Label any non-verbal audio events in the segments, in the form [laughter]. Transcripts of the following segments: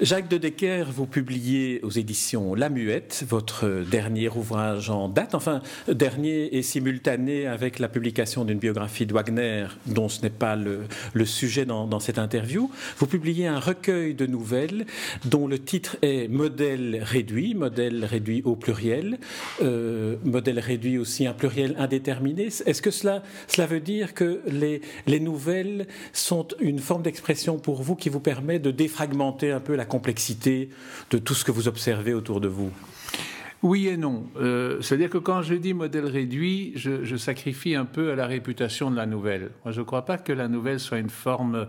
Jacques de Decker, vous publiez aux éditions La Muette votre dernier ouvrage en date, enfin dernier et simultané avec la publication d'une biographie de Wagner, dont ce n'est pas le, sujet dans, cette interview. Vous publiez un recueil de nouvelles dont le titre est Modèle réduit, modèle réduit au pluriel, euh, modèle réduit aussi un pluriel indéterminé. Est-ce que cela, cela veut dire que les, les nouvelles sont une forme d'expression pour vous qui vous permet de défragmenter un peu la de tout ce que vous observez autour de vous? Oui et non. Euh, c'est-à-dire que quand je dis modèle réduit, je, sacrifie un peu à la réputation de la nouvelle. Moi, je ne crois pas que la nouvelle soit une forme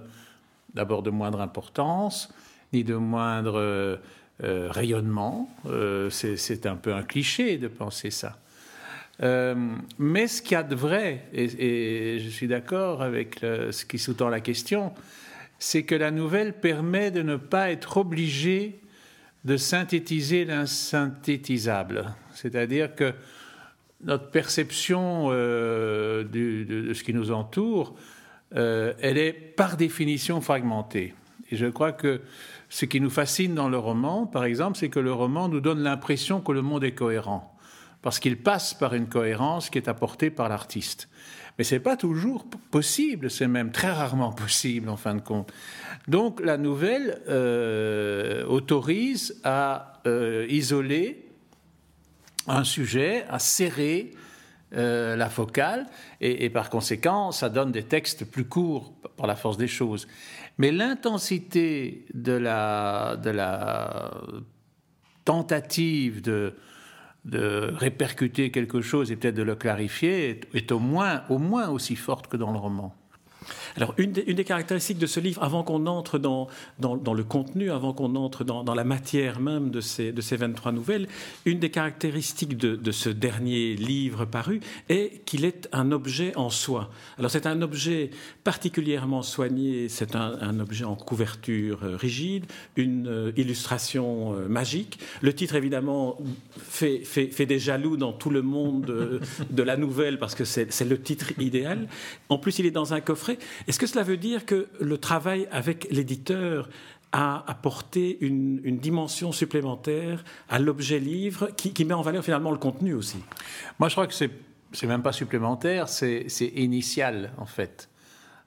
d'abord de moindre importance, ni de moindre euh, rayonnement. Euh, c'est un peu un cliché de penser ça. mais ce qu'il y a de vrai, et, je suis d'accord avec ce qui sous-tend la question, c'est que la nouvelle permet de ne pas être obligé de synthétiser l'insynthétisable. C'est-à-dire que notre perception euh, de, ce qui nous entoure, euh, elle est par définition fragmentée. Et je crois que ce qui nous fascine dans le roman, par exemple, c'est que le roman nous donne l'impression que le monde est cohérent, parce qu'il passe par une cohérence qui est apportée par l'artiste. Mais ce n'est pas toujours possible, c'est même très rarement [laughs] possible en fin de compte. Donc la nouvelle euh, autorise à euh, isoler un sujet, à serrer euh, la focale, et, par conséquent, ça donne des textes plus courts par la force des choses. Mais l'intensité de la, de la tentative de, de répercuter quelque chose et peut-être de le clarifier est, au, moins, au moins aussi forte que dans le roman. Alors, une des, caractéristiques de ce livre, avant qu'on entre dans, dans, le contenu, avant qu'on entre dans, la matière même de ces, de ces 23 nouvelles, une des caractéristiques de, ce dernier livre paru est qu'il est un objet en soi. Alors, c'est un objet particulièrement soigné, c'est un, objet en couverture euh, rigide, une euh, illustration euh, magique. Le titre, évidemment, fait, fait, des jaloux dans tout le monde de la nouvelle parce que c'est le titre idéal. En plus, il est dans un coffret est-ce que cela veut dire que le travail avec l'éditeur a apporté une, dimension supplémentaire à l'objet livre qui, met en valeur finalement le contenu aussi? Moi, je crois que c'est c'est même pas supplémentaire, c'est initial en fait.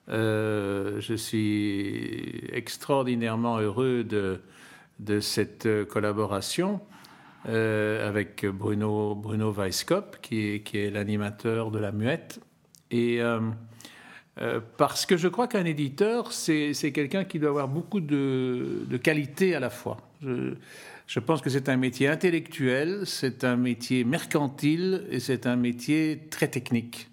Euh, je suis extraordinairement heureux de, cette collaboration euh, avec Bruno, Bruno qui est l'animateur de La Muette. Et euh, euh, parce que je crois qu'un éditeur, c'est quelqu'un qui doit avoir beaucoup de, qualités à la fois. Je, pense que c'est un métier intellectuel, c'est un métier mercantile et c'est un métier très technique.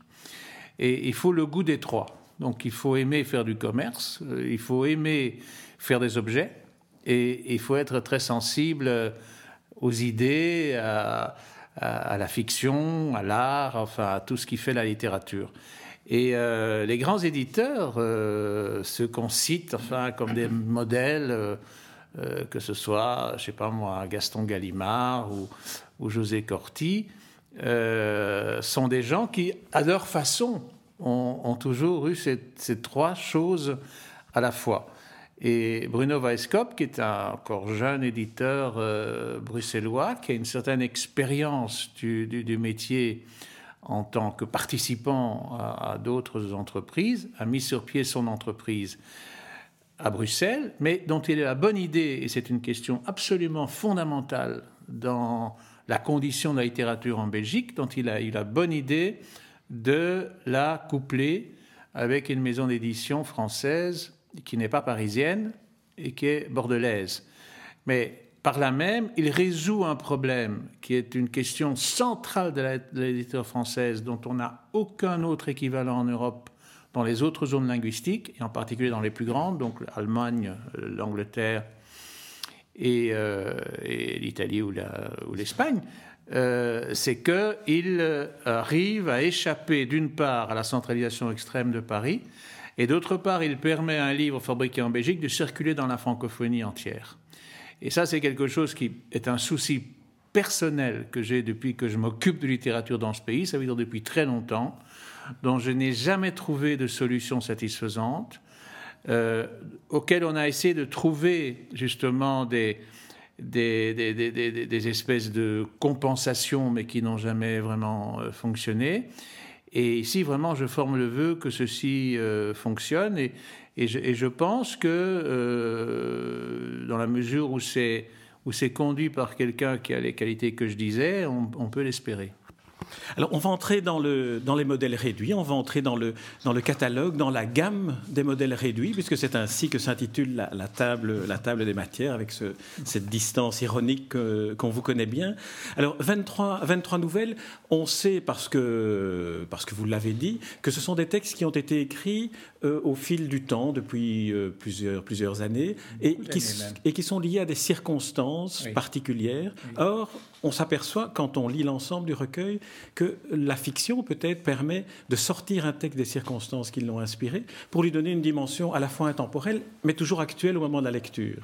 Et il faut le goût des trois. Donc il faut aimer faire du commerce, euh, il faut aimer faire des objets et il faut être très sensible aux idées, à la fiction, à l'art, enfin à tout ce qui fait la littérature. Et euh, les grands éditeurs, euh, ceux qu'on cite enfin, comme des modèles, euh, que ce soit, je sais pas moi, Gaston Gallimard ou, José Corti, sont des gens qui, à leur façon, ont, toujours eu ces, trois choses à la fois. Et Bruno Weisskopf, qui est un encore jeune éditeur bruxellois, qui a une certaine expérience du métier en tant que participant à, d'autres entreprises, a mis sur pied son entreprise à Bruxelles, mais dont il a la bonne idée, et c'est une question absolument fondamentale dans la condition de la littérature en Belgique, dont il a eu la bonne idée de la coupler avec une maison d'édition française qui n'est pas parisienne et qui est bordelaise. Mais par là même, il résout un problème qui est une question centrale de l'éditeur française dont on n'a aucun autre équivalent en Europe dans les autres zones linguistiques, et en particulier dans les plus grandes, donc l'Allemagne, l'Angleterre et, euh, l'Italie ou l'Espagne, euh, c'est qu'il euh, arrive à échapper d'une part à la centralisation extrême de Paris, et d'autre part, il permet à un livre fabriqué en Belgique de circuler dans la francophonie entière. Et ça, c'est quelque chose qui est un souci personnel que j'ai depuis que je m'occupe de littérature dans ce pays, ça veut dire depuis très longtemps, dont je n'ai jamais trouvé de solution satisfaisante, euh, auquel on a essayé de trouver justement des, des, espèces de compensations, mais qui n'ont jamais vraiment euh, fonctionné. Et ici, vraiment, je forme le vœu que ceci euh, fonctionne. Et, je, pense que, euh, dans la mesure où c'est, où c'est conduit par quelqu'un qui a les qualités que je disais, on peut l'espérer. Alors, on va entrer dans, le, dans, les modèles réduits, on va entrer dans le, dans le catalogue, dans la gamme des modèles réduits, puisque c'est ainsi que s'intitule la, table, la table des matières, avec ce, cette distance ironique qu'on vous connaît bien. Alors, 23, 23 nouvelles, on sait, parce que, parce que vous l'avez dit, que ce sont des textes qui ont été écrits euh, au fil du temps, depuis euh, plusieurs, plusieurs années, et qui, et qui, sont liés à des circonstances particulières. Or, on s'aperçoit, quand on lit l'ensemble du recueil, que la fiction peut-être permet de sortir un texte des circonstances qui l'ont inspiré pour lui donner une dimension à la fois intemporelle, mais toujours actuelle au moment de la lecture.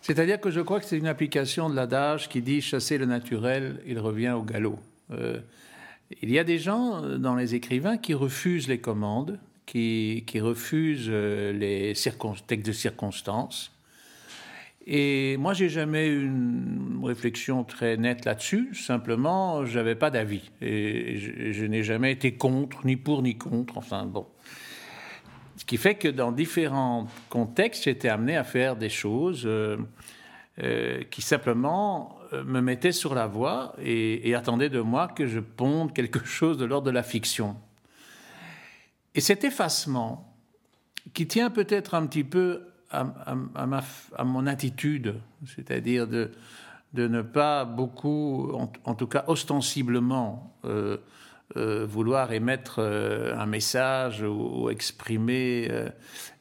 C'est-à-dire que je crois que c'est une application de l'adage qui dit chasser le naturel, il revient au galop. Euh, il y a des gens euh, dans les écrivains qui refusent les commandes, qui, qui refusent euh, les textes de circonstances, et moi, j'ai jamais eu une réflexion très nette là-dessus. Simplement, je n'avais pas d'avis. Et je, n'ai jamais été contre, ni pour, ni contre. Enfin, bon. Ce qui fait que dans différents contextes, j'étais amené à faire des choses euh, euh, qui simplement euh, me mettaient sur la voie et, et attendaient de moi que je ponde quelque [laughs] chose de l'ordre de la fiction. Et cet effacement, qui tient peut-être un petit peu à, mon attitude, c'est-à-dire de, de, ne pas beaucoup, en, tout cas ostensiblement, euh, euh, vouloir émettre euh, un message ou, exprimer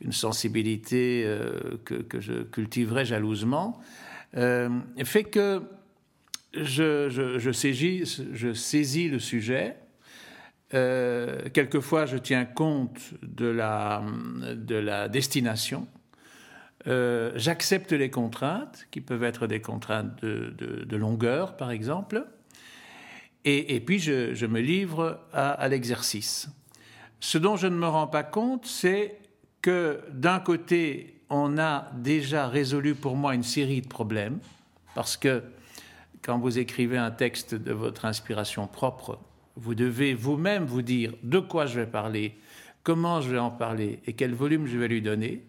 une sensibilité que, je cultiverais jalousement, fait que je, saisis, le sujet. quelquefois, je tiens compte de la destination euh, j'accepte les contraintes, qui peuvent être des contraintes de, longueur, par exemple, et, puis je, me livre à, l'exercice. Ce dont je ne me rends pas compte, c'est que d'un côté, on a déjà résolu pour moi une série de problèmes, parce que quand vous écrivez un texte de votre inspiration propre, vous devez vous-même vous dire de quoi je vais parler, comment je vais en parler et quel volume je vais lui donner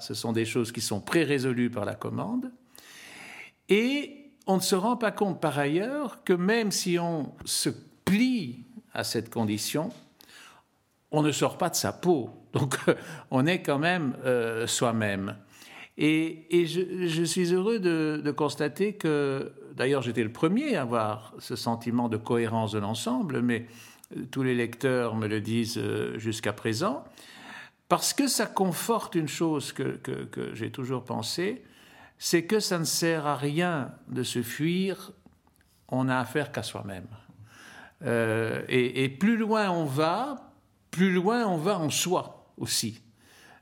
ce sont des choses qui sont pré-résolues par la commande. Et on ne se rend pas compte par ailleurs que même si on se plie à cette condition, on ne sort pas de sa peau. Donc [laughs] on est quand même euh, soi-même. Et, je, suis heureux de, constater que, d'ailleurs j'étais le premier à avoir ce sentiment de cohérence de l'ensemble, mais euh, tous les lecteurs me le disent euh, jusqu'à présent, parce que ça conforte une chose que, j'ai toujours pensé, c'est que ça ne sert à rien de se fuir, on n'a affaire qu'à soi-même. Euh, et, plus loin on va, plus loin on va en soi aussi.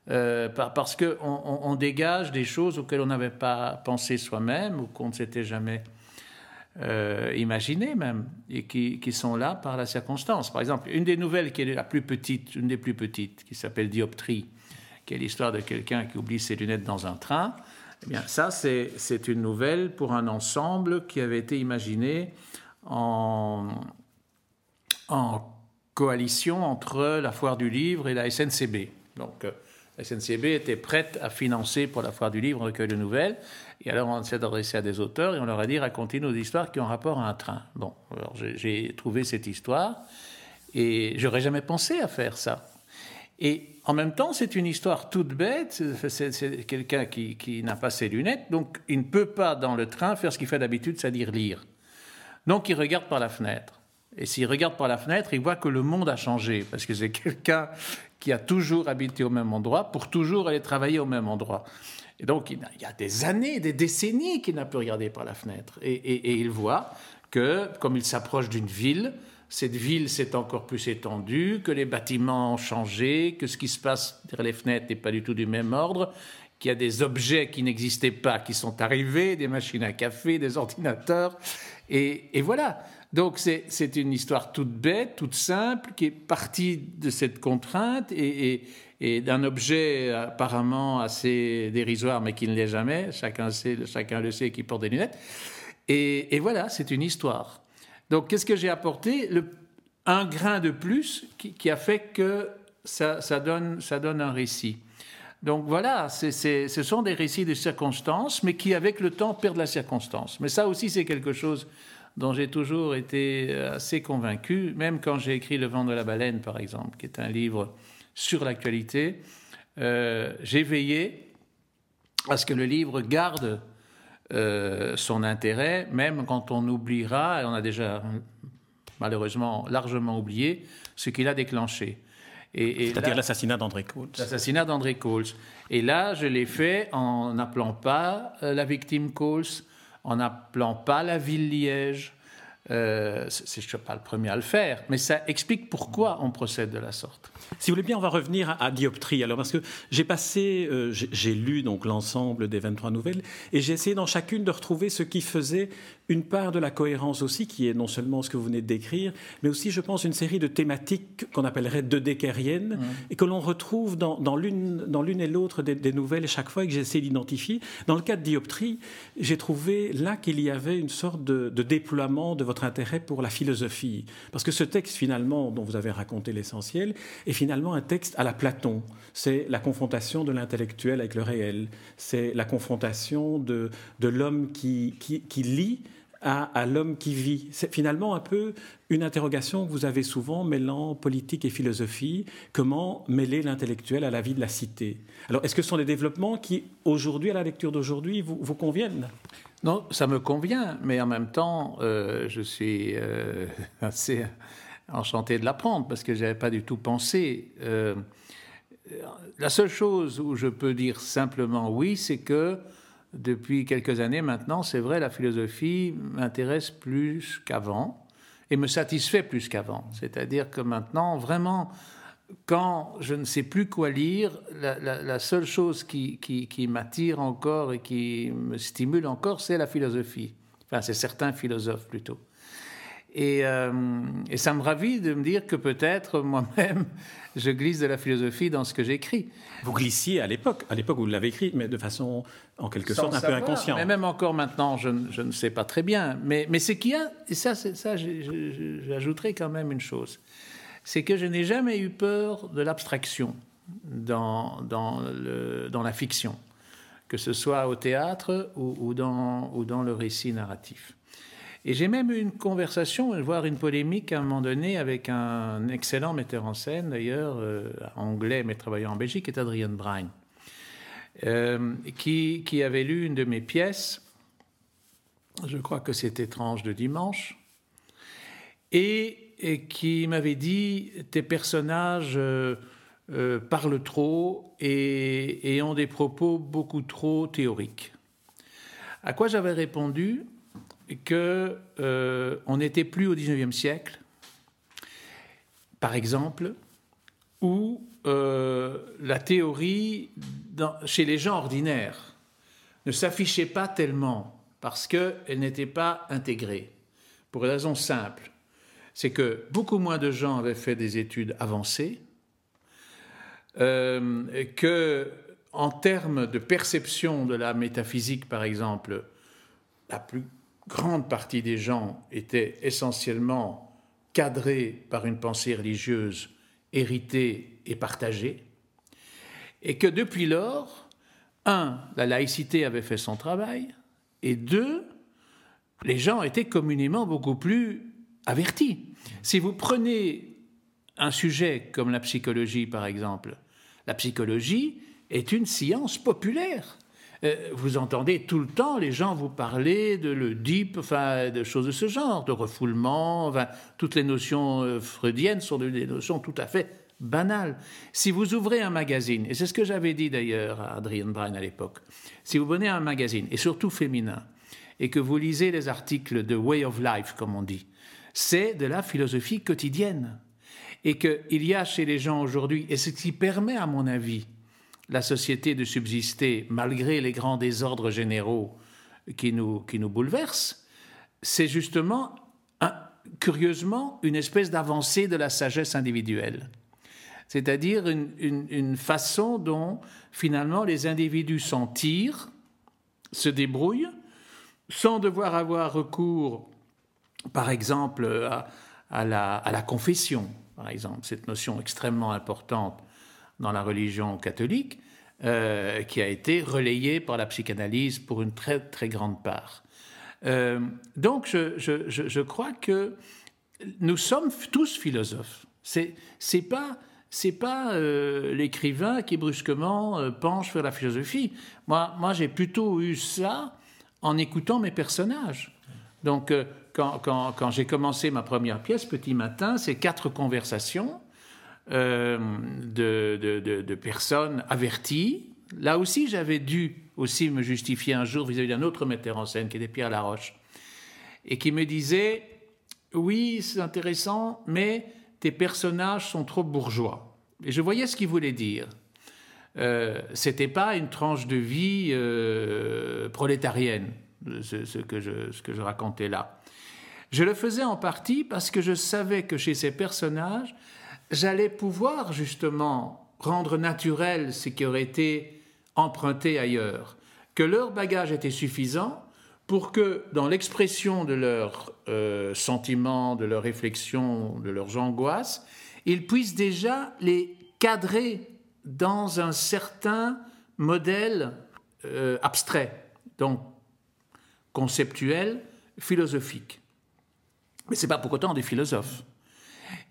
Euh, parce qu'on on, dégage des choses auxquelles on n'avait pas pensé soi-même ou qu'on ne s'était jamais euh, imaginées même, et qui, sont là par la circonstance. Par exemple, une des nouvelles qui est la plus petite, une des plus petites, qui s'appelle Dioptrie, qui est l'histoire de quelqu'un qui oublie ses lunettes dans un train. Eh bien, ça, c'est une nouvelle pour un ensemble qui avait été imaginé en, en coalition entre la Foire du Livre et la SNCB. Donc, euh, SNCB était prête à financer pour la Foire du Livre un recueil de nouvelles. Et alors, on s'est adressé à des auteurs et on leur a dit racontez nos histoires qui ont rapport à un train. Bon, alors j'ai trouvé cette histoire et j'aurais jamais pensé à faire ça. Et en même temps, c'est une histoire toute bête. C'est quelqu'un qui, qui n'a pas ses lunettes, donc il ne peut pas dans le train faire ce qu'il fait d'habitude, c'est-à-dire lire. Donc il regarde par la fenêtre. Et s'il regarde par la fenêtre, il voit que le monde a changé, parce que c'est quelqu'un qui a toujours habité au même endroit pour toujours aller travailler au même endroit. Et donc, il y a des années, des décennies qu'il n'a plus regardé par la fenêtre. Et, il voit que, comme il s'approche d'une ville, cette ville s'est encore plus étendue, que les bâtiments ont changé, que ce qui se passe derrière les fenêtres n'est pas du tout du même ordre. qu'il y a des objets qui n'existaient pas qui sont arrivés, des machines à café, des ordinateurs, et, voilà. Donc c'est une histoire toute bête, toute simple, qui est partie de cette contrainte et, d'un objet apparemment assez dérisoire, mais qui ne l'est jamais. Chacun, sait, chacun le sait qui porte des lunettes. Et, voilà, c'est une histoire. Donc qu'est-ce que j'ai apporté? Le, Un grain de plus qui, a fait que ça, donne, ça donne un récit. Donc voilà, ce sont des récits de circonstances, mais qui avec le temps perdent la circonstance. Mais ça aussi, c'est quelque chose dont j'ai toujours été assez convaincu, même quand j'ai écrit Le vent de la baleine, par exemple, qui est un livre sur l'actualité. Euh, j'ai veillé à ce que le livre garde euh, son intérêt, même quand on oubliera, et on a déjà malheureusement largement oublié, ce qu'il a déclenché. C'est-à-dire l'assassinat d'André Coles. L'assassinat d'André Coles. Et là, je l'ai fait en n'appelant pas euh, la victime Coles, en n'appelant pas la ville Liège. Euh, je ne suis pas le premier à le faire, mais ça explique pourquoi on procède de la sorte. Si vous voulez bien, on va revenir à, Dioptrie. Alors, parce que j'ai passé, euh, j'ai lu donc l'ensemble des 23 nouvelles, et j'ai essayé dans chacune de retrouver ce qui faisait une part de la cohérence aussi, qui est non seulement ce que vous venez de décrire, mais aussi, je pense, une série de thématiques qu'on appellerait de mmh. et que l'on retrouve dans, dans l'une et l'autre des, nouvelles chaque fois et que j'ai essayé d'identifier. Dans le cas de Dioptrie, j'ai trouvé là qu'il y avait une sorte de, de déploiement de votre intérêt pour la philosophie. Parce que ce texte, finalement, dont vous avez raconté l'essentiel, est finalement un texte à la Platon. C'est la confrontation de l'intellectuel avec le réel. C'est la confrontation de, de l'homme qui, qui, qui lit à, l'homme qui vit. C'est finalement un peu une interrogation que vous avez souvent mêlant politique et philosophie. Comment mêler l'intellectuel à la vie de la cité? Alors, est-ce que ce sont des développements qui, aujourd'hui, à la lecture d'aujourd'hui, vous, vous, conviennent? Non, ça me convient, mais en même temps, euh, je suis euh, [laughs] assez enchanté de l'apprendre parce que je n'avais pas du tout pensé. Euh, la seule chose où je peux dire simplement oui, c'est que depuis quelques années maintenant, c'est vrai, la philosophie m'intéresse plus qu'avant et me satisfait plus qu'avant. C'est-à-dire que maintenant, vraiment, quand je ne sais plus quoi lire, la, seule chose qui, qui, m'attire encore et qui me stimule encore, c'est la philosophie. Enfin, c'est certains philosophes plutôt. Euh, et, ça me ravit de me dire que peut-être [laughs] moi-même, je glisse de la philosophie dans ce que j'écris. Vous glissiez à l'époque, à l'époque où vous l'avez écrit, mais de façon en quelque sorte un peu inconsciente. Mais même encore maintenant, je, ne sais pas très bien. Mais, mais c'est qu'il y a, et ça, ça j'ajouterai quand même une chose, c'est que je n'ai jamais eu peur de l'abstraction dans, dans, le, dans la fiction, que ce soit au théâtre ou, dans, ou dans le récit narratif. Et j'ai même eu une conversation, voire une polémique à un moment donné avec un excellent metteur en scène, d'ailleurs, euh, anglais mais travaillant en Belgique, est Adrian Bryan, euh, qui, qui, avait lu une de mes pièces, je crois que c'est Étrange de dimanche, et, qui m'avait dit Tes personnages euh, parlent trop et, et ont des propos beaucoup trop théoriques. À quoi j'avais répondu? Que euh, n'était plus au XIXe siècle, par exemple, où euh, la théorie chez les gens ordinaires ne s'affichait pas tellement parce qu'elle n'était pas intégrée. Pour une raison simple, c'est que beaucoup moins de gens avaient fait des études avancées, euh, que en termes de perception de la métaphysique, par exemple, la plus grande partie des gens étaient essentiellement cadrés par une pensée religieuse héritée et partagée, et que depuis lors, un, la laïcité avait fait son travail, et deux, les gens étaient communément beaucoup plus avertis. Si vous prenez un sujet comme la psychologie, par exemple, la psychologie est une science populaire. Euh, vous entendez tout le temps les gens vous parler de l'Oedipe, enfin, de choses de ce genre, de refoulement, enfin, toutes les notions euh, freudiennes sont des notions tout à fait banales. Si vous ouvrez un magazine, et c'est ce que j'avais dit d'ailleurs à Adrian Bryan à l'époque, si vous venez un magazine, et surtout féminin, et que vous lisez les articles de Way of Life, comme on dit, c'est de la philosophie quotidienne. Et qu'il y a chez les gens aujourd'hui, et ce qui permet, à mon avis, la société de subsister malgré les grands désordres généraux qui nous, qui nous bouleversent, c'est justement, curieusement, une espèce d'avancée de la sagesse individuelle. C'est-à-dire une, une, façon dont finalement les individus s'en tirent, se débrouillent, sans devoir avoir recours, par exemple, à, la, à la confession, par exemple, cette notion extrêmement importante dans la religion catholique, euh, qui a été relayée par la psychanalyse pour une très très grande part. Euh, donc je, je, je, crois que nous sommes tous philosophes. C'est c'est pas c'est pas euh, l'écrivain qui brusquement penche vers la philosophie. Moi moi j'ai plutôt eu ça en écoutant mes personnages. Donc quand, quand, quand j'ai commencé ma première pièce, Petit Matin, c'est quatre conversations euh, de, personnes averties. Là aussi, j'avais dû aussi me justifier un jour vis-à-vis d'un autre metteur en scène qui était Pierre Laroche, et qui me disait Oui, c'est intéressant, mais tes personnages sont trop bourgeois. Et je voyais ce qu'il voulait dire. Euh, c'était pas une tranche de vie euh, prolétarienne, ce, que je, ce que je racontais là. Je le faisais en partie parce que je savais que chez ces personnages, j'allais pouvoir justement rendre naturel ce qui aurait été emprunté ailleurs, que leur bagage était suffisant pour que dans l'expression de leurs euh, sentiments, de leurs réflexions, de leurs angoisses, ils puissent déjà les cadrer dans un certain modèle euh, abstrait, donc conceptuel, philosophique. Mais ce n'est pas pour autant des philosophes.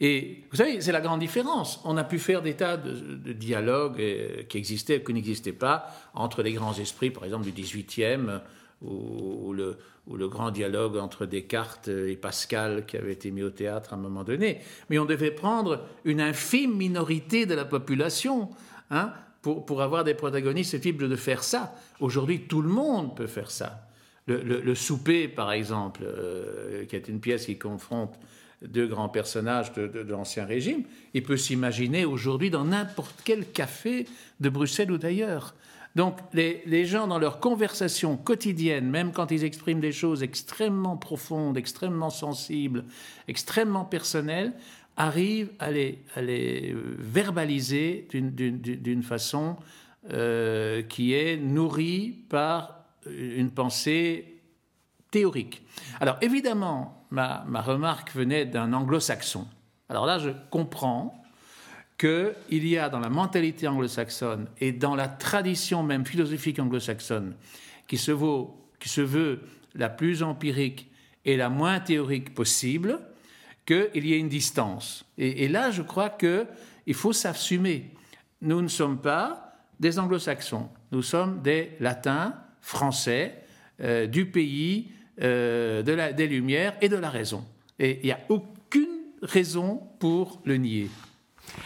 Et vous savez, c'est la grande différence. On a pu faire des tas de, dialogues euh, qui existaient, qui n'existaient pas, entre les grands esprits, par exemple, du XVIIIe, ou, le, ou grand dialogue entre Descartes et Pascal qui avait été mis au théâtre à un moment donné. Mais on devait prendre une infime minorité de la population hein, pour, pour avoir des protagonistes susceptibles de faire ça. Aujourd'hui, tout le monde peut faire ça. Le, souper, par exemple, euh, qui est une pièce qui confronte deux grands personnages de, l'Ancien Régime, il peut s'imaginer aujourd'hui dans n'importe quel café de Bruxelles ou d'ailleurs. Donc les, gens, dans leur conversation quotidienne, même quand ils expriment des choses extrêmement profondes, extrêmement sensibles, extrêmement personnelles, arrivent à les, verbaliser d'une façon euh, qui est nourrie par une pensée Alors évidemment, ma, remarque venait d'un anglo-saxon. Alors là, je comprends qu'il y a dans la mentalité anglo-saxonne et dans la tradition même philosophique anglo-saxonne, qui se, veut la plus empirique et la moins théorique possible, qu'il y ait une distance. Et, et là, je crois qu'il faut s'assumer. Nous ne sommes pas des anglo-saxons, nous sommes des latins, français, euh, du pays, euh, de la, des Lumières et de la raison. Et il n'y a aucune raison pour le nier.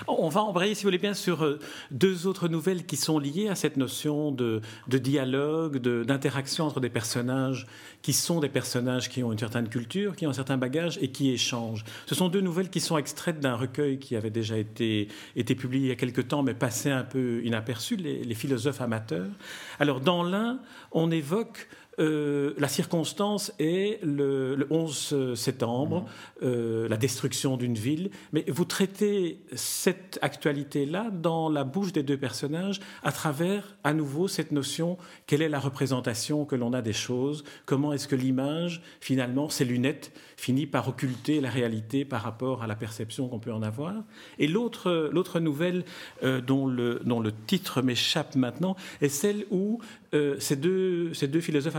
On va embrayer, si vous voulez bien, sur euh, deux autres nouvelles qui sont liées à cette notion de, dialogue, d'interaction entre des personnages qui sont des personnages qui ont une certaine culture, qui ont un certain bagage et qui échangent. Ce sont deux nouvelles qui sont extraites d'un recueil qui avait déjà été, été publié il y a quelque temps, mais passé un peu inaperçu, les philosophes amateurs. Alors, dans l'un, on évoque euh, la circonstance est le, 11 septembre, mhm. euh, la destruction d'une ville, mais vous traitez cette actualité-là dans la bouche des deux personnages à travers, à nouveau, cette notion, quelle est la représentation que l'on a des choses, comment est-ce que l'image, finalement, ces lunettes, finit par occulter la réalité par rapport à la perception qu'on peut en avoir? Et l'autre, l'autre nouvelle euh, dont, le, dont le titre m'échappe maintenant est celle où ces, deux, ces deux philosophes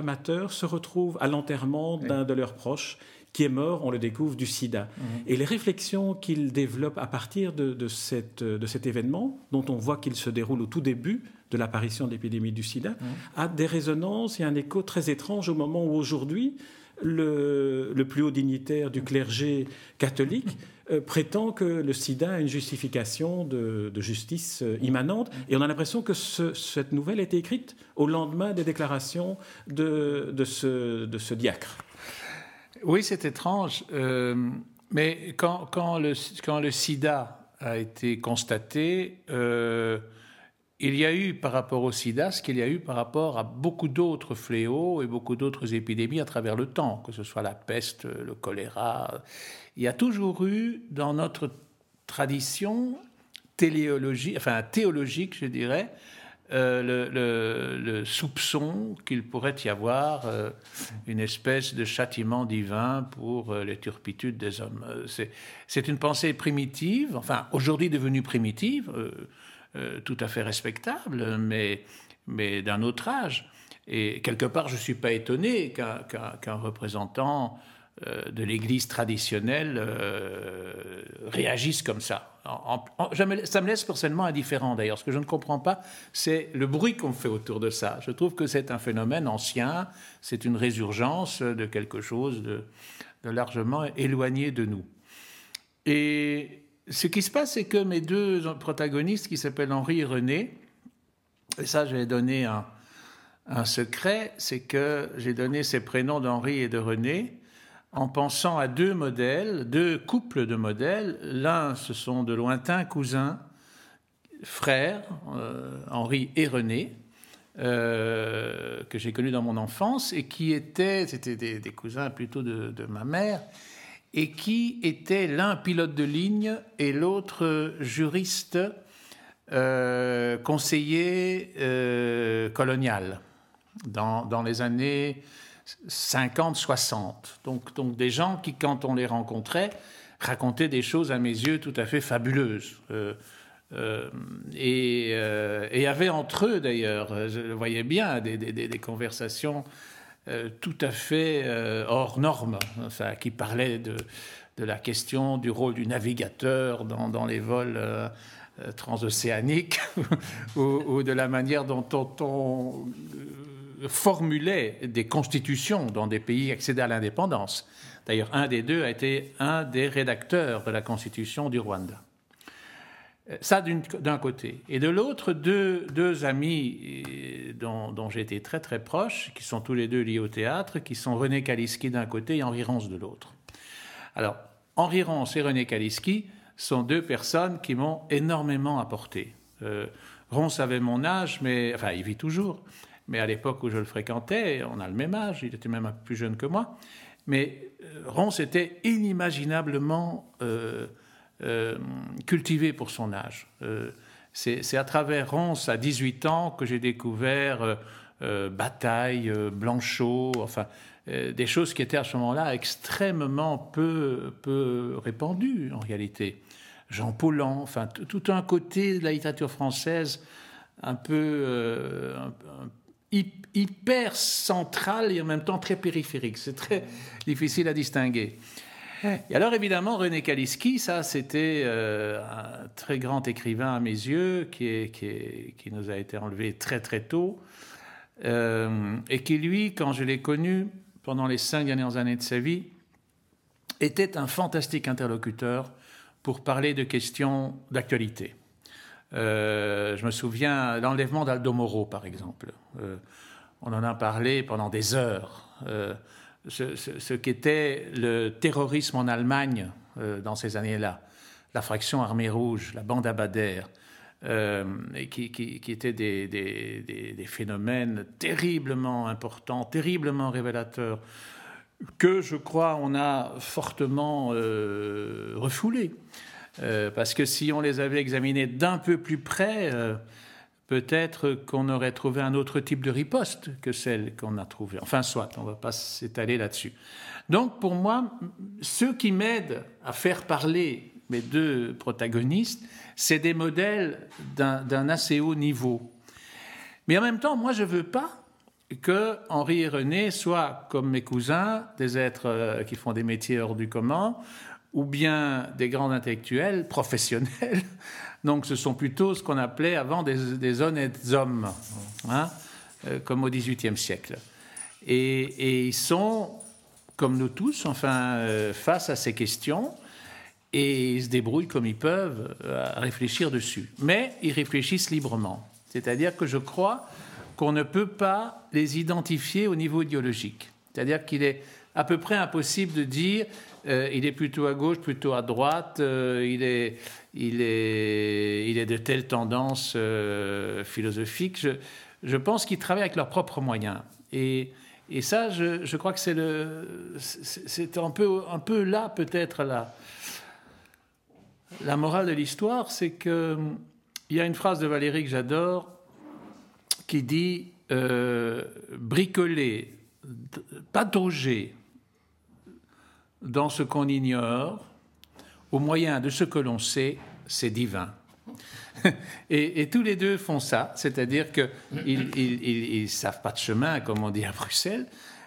se retrouvent à l'enterrement d'un de leurs proches qui est mort, on le découvre, du sida. Mhm. Et les réflexions qu'il développe à partir de, cette, de, cet événement, dont on voit qu'il se déroule au tout début de l'apparition de l'épidémie du sida, mhm. a des résonances et un écho très étrange au moment où aujourd'hui, le, le, plus haut dignitaire du clergé catholique euh, [laughs] prétend que le sida a une justification de, justice euh, immanente. Et on a l'impression que cette nouvelle a été écrite au lendemain des déclarations de, de ce, diacre. Oui, c'est étrange. Euh, mais quand, quand, le, quand, le, sida a été constaté, il y a eu par rapport au sida ce qu'il y a eu par rapport à beaucoup d'autres fléaux et beaucoup d'autres épidémies à travers le temps, que ce soit la peste, le choléra. Il y a toujours eu dans notre tradition théologique, je dirais, euh, le, soupçon qu'il pourrait y avoir euh, une espèce de châtiment divin pour euh, les turpitudes des hommes. C'est une pensée primitive, enfin aujourd'hui devenue primitive, tout à fait respectable, mais, mais d'un autre âge. Et quelque part, je ne suis pas étonné qu'un représentant de l'Église traditionnelle réagisse comme ça ça me laisse personnellement indifférent d'ailleurs. Ce que je ne comprends pas, c'est le bruit qu'on fait autour de ça. Je trouve que c'est un phénomène ancien, c'est une résurgence de quelque chose de, largement éloigné de nous. Et ce qui se passe, c'est que mes deux protagonistes, qui s'appellent Henri et René, et ça j'ai donné un, un secret, c'est que j'ai donné ces prénoms d'Henri et de René en pensant à deux modèles, deux couples de modèles. L'un, ce sont de lointains cousins, frères, euh, Henri et René, euh, que j'ai connus dans mon enfance et qui étaient, c'était des, cousins plutôt de, ma mère, et qui étaient l'un pilote de ligne et l'autre juriste euh, conseiller colonial dans, dans les années 50, 60. Donc, donc des gens qui, quand on les rencontrait, racontaient des choses à mes yeux tout à fait fabuleuses. Euh, euh, et, euh, et, avaient entre eux d'ailleurs, je le voyais bien, des, des, des conversations tout à fait hors normes, enfin, qui parlaient de, la question du rôle du navigateur dans, les vols transocéaniques [laughs] ou, ou, de la manière dont on formulait des constitutions dans des pays accédés à l'indépendance. D'ailleurs, un des deux a été un des rédacteurs de la constitution du Rwanda. Euh, ça d'un côté. Et de l'autre, deux, deux, amis euh, dont, été très très proche, qui sont tous les deux liés au théâtre, qui sont René Kaliski d'un côté et Henri Ronce de l'autre. Alors, Henri Ronce et René Kaliski sont deux personnes qui m'ont énormément apporté. Euh, Ronce avait mon âge, mais enfin, il vit toujours, mais à l'époque où je le fréquentais, on a le même âge, il était même un peu plus jeune que moi, mais euh, Ronce était inimaginablement euh, cultivé pour son âge. c'est à travers Ronce, à 18 ans, que j'ai découvert Bataille, Blanchot, enfin, des choses qui étaient à ce moment-là extrêmement peu, peu répandues en réalité. Jean Paulhan, enfin, tout un côté de la littérature française un peu, hyper central et en même temps très périphérique. C'est très difficile à distinguer. Et alors évidemment, René Kaliski, ça c'était euh, un très grand écrivain à mes yeux qui, est, qui, nous a été enlevé très très tôt euh, et qui lui, quand je l'ai connu pendant les cinq dernières années de sa vie, était un fantastique interlocuteur pour parler de questions d'actualité. Euh, je me souviens l'enlèvement d'Aldo Moro, par exemple. On en a parlé pendant des heures. Euh, ce, qu'était le terrorisme en Allemagne dans ces années-là, la fraction armée rouge, la bande Abadère, et qui, étaient des, phénomènes terriblement importants, terriblement révélateurs, que je crois on a fortement refoulés. Euh, parce que si on les avait examinés d'un peu plus près, euh, peut-être qu'on aurait trouvé un autre type de riposte que celle qu'on a trouvée. Enfin, soit, on ne va pas s'étaler là-dessus. Donc, pour moi, ceux qui m'aident à faire parler mes deux protagonistes, c'est des modèles d'un assez haut niveau. Mais en même temps, moi, je ne veux pas que Henri et René soient, comme mes cousins, des êtres euh, qui font des métiers hors du commun, ou bien des grands intellectuels professionnels. [laughs] Donc ce sont plutôt ce qu'on appelait avant des, honnêtes hommes, hein, euh, comme au XVIIIe siècle. Et, ils sont, comme nous tous, enfin, euh, face à ces questions, et ils se débrouillent comme ils peuvent euh, à réfléchir dessus. Mais ils réfléchissent librement. C'est-à-dire que je crois qu'on ne peut pas les identifier au niveau idéologique. C'est-à-dire qu'il est à peu près impossible de dire euh, il est plutôt à gauche, plutôt à droite, euh, il, est, il, est, il est de telle tendance euh, philosophique. Je, pense qu'ils travaillent avec leurs propres moyens. Et, ça, je, crois que c'est, un, peu, un peu là peut-être la, la morale de l'histoire, c'est qu'il y a une phrase de Valérie que j'adore qui dit euh, bricoler, patauger dans ce qu'on ignore, au moyen de ce que l'on sait, c'est divin. [laughs] Et, tous les deux font ça, c'est-à-dire qu'ils ne savent pas de chemin, comme on dit à Bruxelles,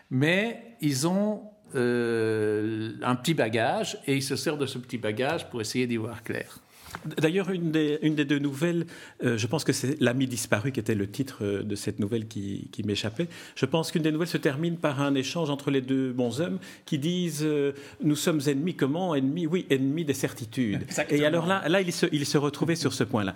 mais ils ont euh, un petit bagage et ils se servent de ce petit bagage pour essayer d'y voir clair. D'ailleurs, une des, une des, deux nouvelles, euh, je pense que c'est L'ami disparu qui était le titre euh, de cette nouvelle qui, qui m'échappait. Je pense qu'une des nouvelles se termine par un échange entre les deux bons hommes qui disent euh, Nous sommes ennemis, comment? Ennemis, oui, ennemis des certitudes. Exactement. Et alors là, là il, se, il se retrouvait sur ce point-là.